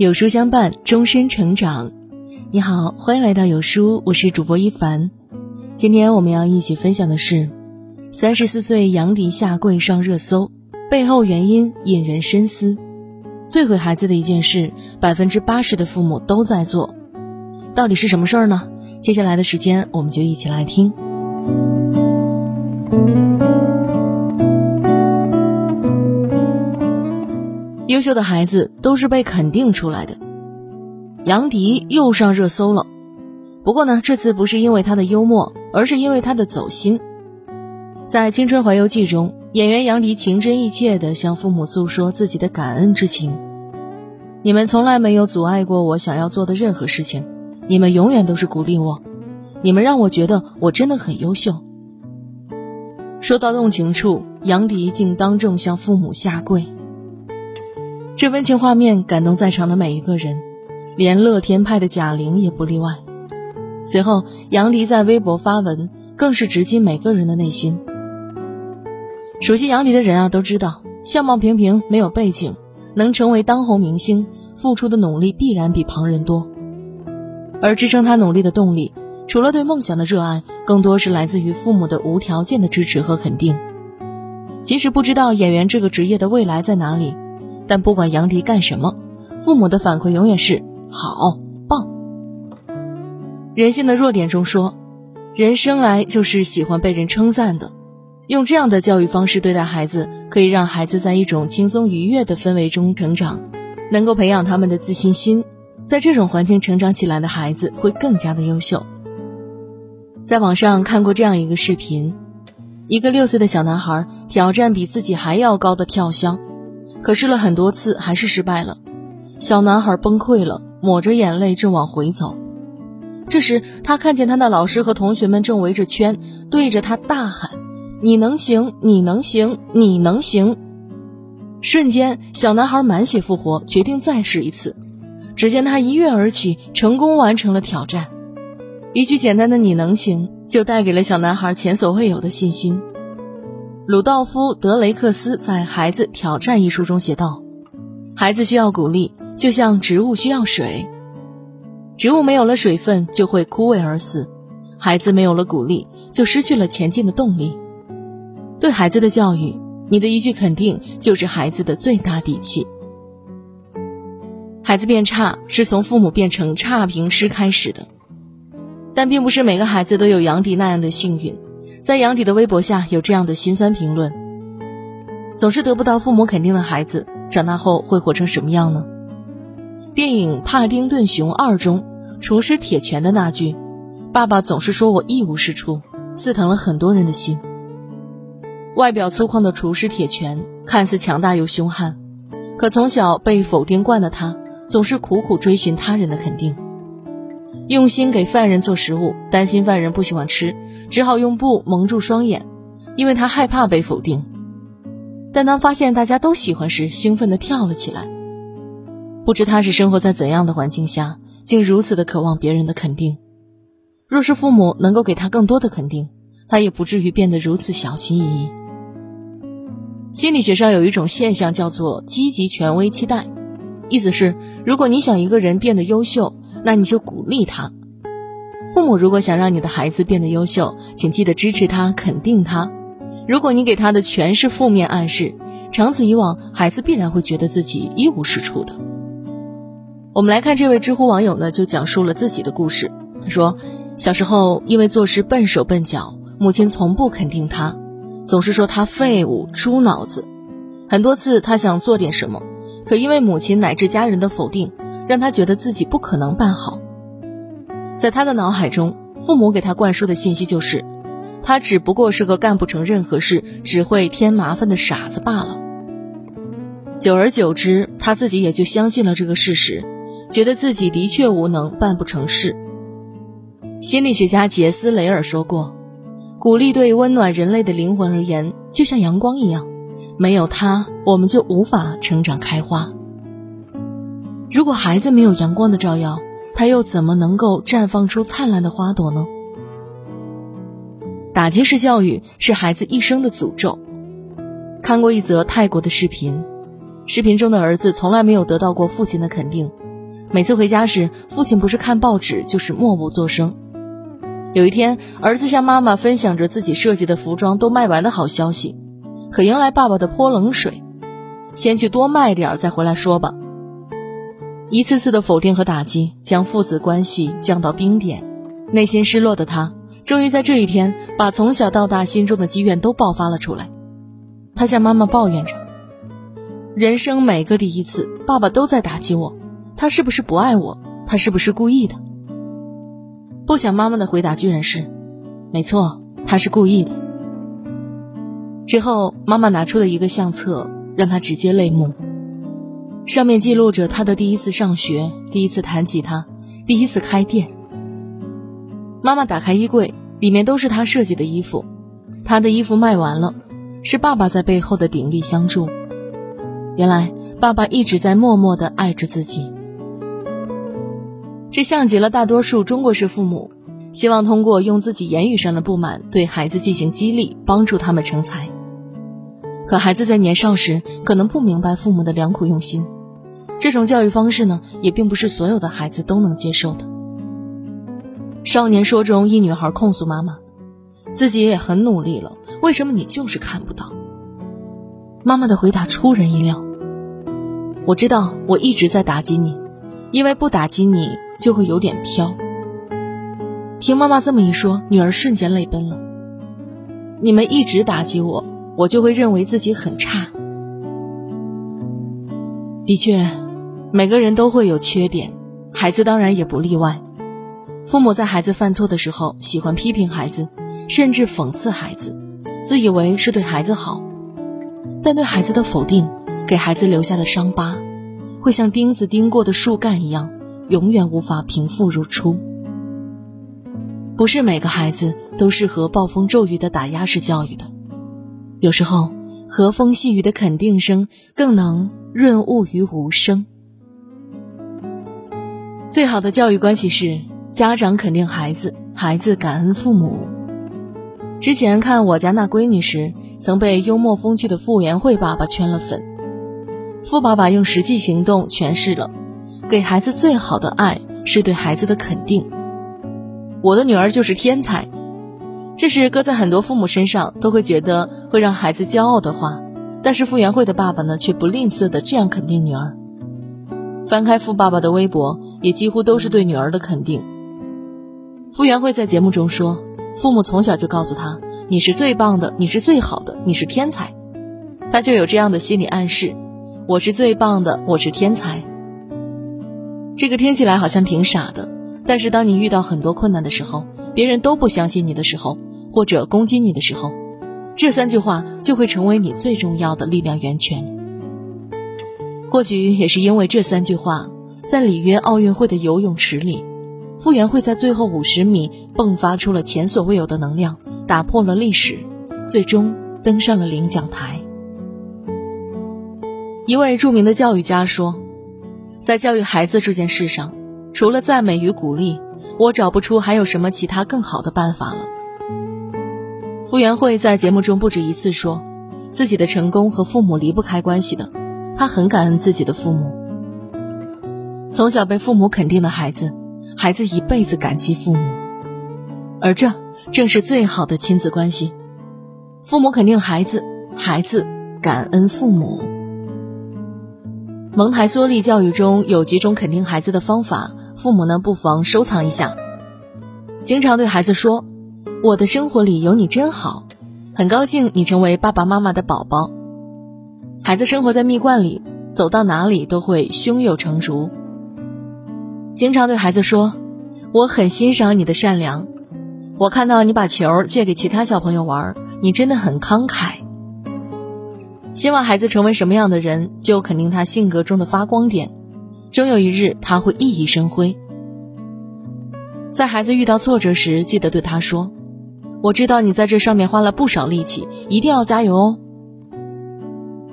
有书相伴，终身成长。你好，欢迎来到有书，我是主播一凡。今天我们要一起分享的是：三十四岁杨迪下跪上热搜，背后原因引人深思。最毁孩子的一件事，百分之八十的父母都在做，到底是什么事儿呢？接下来的时间，我们就一起来听。优秀的孩子都是被肯定出来的。杨迪又上热搜了，不过呢，这次不是因为他的幽默，而是因为他的走心。在《青春环游记》中，演员杨迪情真意切地向父母诉说自己的感恩之情：“你们从来没有阻碍过我想要做的任何事情，你们永远都是鼓励我，你们让我觉得我真的很优秀。”说到动情处，杨迪竟当众向父母下跪。这温情画面感动在场的每一个人，连乐天派的贾玲也不例外。随后，杨迪在微博发文，更是直击每个人的内心。熟悉杨迪的人啊，都知道相貌平平、没有背景，能成为当红明星，付出的努力必然比旁人多。而支撑他努力的动力，除了对梦想的热爱，更多是来自于父母的无条件的支持和肯定。即使不知道演员这个职业的未来在哪里。但不管杨迪干什么，父母的反馈永远是好棒。人性的弱点中说，人生来就是喜欢被人称赞的。用这样的教育方式对待孩子，可以让孩子在一种轻松愉悦的氛围中成长，能够培养他们的自信心。在这种环境成长起来的孩子会更加的优秀。在网上看过这样一个视频，一个六岁的小男孩挑战比自己还要高的跳箱。可试了很多次，还是失败了。小男孩崩溃了，抹着眼泪正往回走。这时，他看见他的老师和同学们正围着圈，对着他大喊：“你能行，你能行，你能行！”瞬间，小男孩满血复活，决定再试一次。只见他一跃而起，成功完成了挑战。一句简单的“你能行”，就带给了小男孩前所未有的信心。鲁道夫·德雷克斯在《孩子挑战》一书中写道：“孩子需要鼓励，就像植物需要水。植物没有了水分就会枯萎而死，孩子没有了鼓励就失去了前进的动力。对孩子的教育，你的一句肯定就是孩子的最大底气。孩子变差是从父母变成差评师开始的，但并不是每个孩子都有杨迪那样的幸运。”在杨迪的微博下有这样的心酸评论：总是得不到父母肯定的孩子，长大后会活成什么样呢？电影《帕丁顿熊二》中，厨师铁拳的那句“爸爸总是说我一无是处”，刺疼了很多人的心。外表粗犷的厨师铁拳，看似强大又凶悍，可从小被否定惯的他，总是苦苦追寻他人的肯定。用心给犯人做食物，担心犯人不喜欢吃，只好用布蒙住双眼，因为他害怕被否定。但当发现大家都喜欢时，兴奋地跳了起来。不知他是生活在怎样的环境下，竟如此的渴望别人的肯定。若是父母能够给他更多的肯定，他也不至于变得如此小心翼翼。心理学上有一种现象叫做积极权威期待，意思是如果你想一个人变得优秀。那你就鼓励他。父母如果想让你的孩子变得优秀，请记得支持他、肯定他。如果你给他的全是负面暗示，长此以往，孩子必然会觉得自己一无是处的。我们来看这位知乎网友呢，就讲述了自己的故事。他说，小时候因为做事笨手笨脚，母亲从不肯定他，总是说他废物、猪脑子。很多次他想做点什么，可因为母亲乃至家人的否定。让他觉得自己不可能办好，在他的脑海中，父母给他灌输的信息就是，他只不过是个干不成任何事、只会添麻烦的傻子罢了。久而久之，他自己也就相信了这个事实，觉得自己的确无能，办不成事。心理学家杰斯·雷尔说过：“鼓励对温暖人类的灵魂而言，就像阳光一样，没有它，我们就无法成长开花。”如果孩子没有阳光的照耀，他又怎么能够绽放出灿烂的花朵呢？打击式教育是孩子一生的诅咒。看过一则泰国的视频，视频中的儿子从来没有得到过父亲的肯定，每次回家时，父亲不是看报纸，就是默不作声。有一天，儿子向妈妈分享着自己设计的服装都卖完的好消息，可迎来爸爸的泼冷水：“先去多卖点儿，再回来说吧。”一次次的否定和打击，将父子关系降到冰点。内心失落的他，终于在这一天，把从小到大心中的积怨都爆发了出来。他向妈妈抱怨着：“人生每个第一次，爸爸都在打击我。他是不是不爱我？他是不是故意的？”不想妈妈的回答居然是：“没错，他是故意的。”之后，妈妈拿出了一个相册，让他直接泪目。上面记录着他的第一次上学，第一次弹吉他，第一次开店。妈妈打开衣柜，里面都是他设计的衣服。他的衣服卖完了，是爸爸在背后的鼎力相助。原来，爸爸一直在默默的爱着自己。这像极了大多数中国式父母，希望通过用自己言语上的不满对孩子进行激励，帮助他们成才。可孩子在年少时可能不明白父母的良苦用心。这种教育方式呢，也并不是所有的孩子都能接受的。少年说中，一女孩控诉妈妈，自己也很努力了，为什么你就是看不到？妈妈的回答出人意料。我知道我一直在打击你，因为不打击你就会有点飘。听妈妈这么一说，女儿瞬间泪奔了。你们一直打击我，我就会认为自己很差。的确。每个人都会有缺点，孩子当然也不例外。父母在孩子犯错的时候，喜欢批评孩子，甚至讽刺孩子，自以为是对孩子好。但对孩子的否定，给孩子留下的伤疤，会像钉子钉过的树干一样，永远无法平复如初。不是每个孩子都适合暴风骤雨的打压式教育的，有时候和风细雨的肯定声，更能润物于无声。最好的教育关系是家长肯定孩子，孩子感恩父母。之前看我家那闺女时，曾被幽默风趣的傅园慧爸爸圈了粉。傅爸爸用实际行动诠释了，给孩子最好的爱是对孩子的肯定。我的女儿就是天才，这是搁在很多父母身上都会觉得会让孩子骄傲的话，但是傅园慧的爸爸呢，却不吝啬的这样肯定女儿。翻开傅爸爸的微博，也几乎都是对女儿的肯定。傅园慧在节目中说：“父母从小就告诉他，你是最棒的，你是最好的，你是天才。”他就有这样的心理暗示：“我是最棒的，我是天才。”这个听起来好像挺傻的，但是当你遇到很多困难的时候，别人都不相信你的时候，或者攻击你的时候，这三句话就会成为你最重要的力量源泉。或许也是因为这三句话，在里约奥运会的游泳池里，傅园慧在最后五十米迸发出了前所未有的能量，打破了历史，最终登上了领奖台。一位著名的教育家说：“在教育孩子这件事上，除了赞美与鼓励，我找不出还有什么其他更好的办法了。”傅园慧在节目中不止一次说，自己的成功和父母离不开关系的。他很感恩自己的父母。从小被父母肯定的孩子，孩子一辈子感激父母，而这正是最好的亲子关系。父母肯定孩子，孩子感恩父母。蒙台梭利教育中有几种肯定孩子的方法，父母呢不妨收藏一下。经常对孩子说：“我的生活里有你真好，很高兴你成为爸爸妈妈的宝宝。”孩子生活在蜜罐里，走到哪里都会胸有成竹。经常对孩子说：“我很欣赏你的善良，我看到你把球借给其他小朋友玩，你真的很慷慨。”希望孩子成为什么样的人，就肯定他性格中的发光点，终有一日他会熠熠生辉。在孩子遇到挫折时，记得对他说：“我知道你在这上面花了不少力气，一定要加油哦。”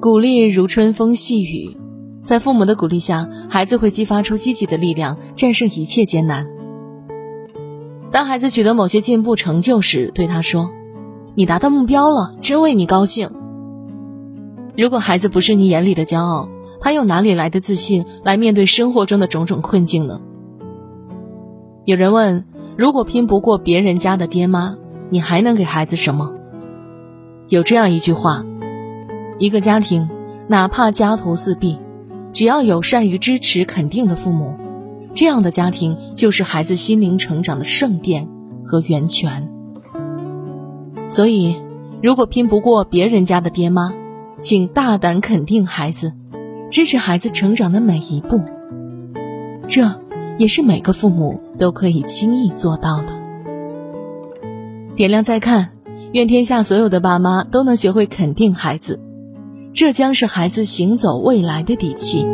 鼓励如春风细雨，在父母的鼓励下，孩子会激发出积极的力量，战胜一切艰难。当孩子取得某些进步成就时，对他说：“你达到目标了，真为你高兴。”如果孩子不是你眼里的骄傲，他又哪里来的自信来面对生活中的种种困境呢？有人问：如果拼不过别人家的爹妈，你还能给孩子什么？有这样一句话：一个家庭，哪怕家徒四壁，只要有善于支持、肯定的父母，这样的家庭就是孩子心灵成长的圣殿和源泉。所以，如果拼不过别人家的爹妈，请大胆肯定孩子，支持孩子成长的每一步。这也是每个父母都可以轻易做到的。点亮再看，愿天下所有的爸妈都能学会肯定孩子，这将是孩子行走未来的底气。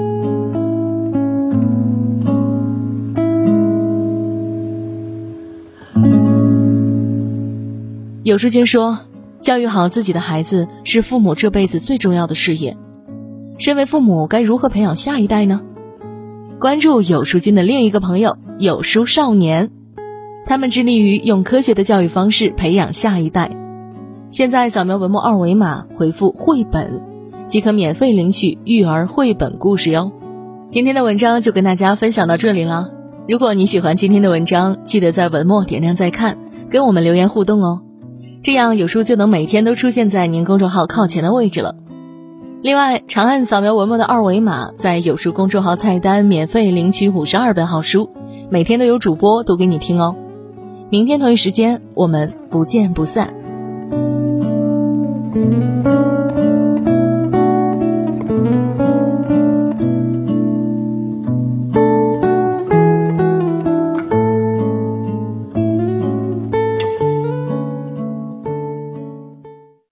有书君说，教育好自己的孩子是父母这辈子最重要的事业。身为父母，该如何培养下一代呢？关注有书君的另一个朋友有书少年，他们致力于用科学的教育方式培养下一代。现在扫描文末二维码，回复“绘本”，即可免费领取育儿绘本故事哟。今天的文章就跟大家分享到这里了。如果你喜欢今天的文章，记得在文末点亮再看，跟我们留言互动哦。这样有书就能每天都出现在您公众号靠前的位置了。另外，长按扫描文末的二维码，在有书公众号菜单免费领取五十二本好书，每天都有主播读给你听哦。明天同一时间，我们不见不散。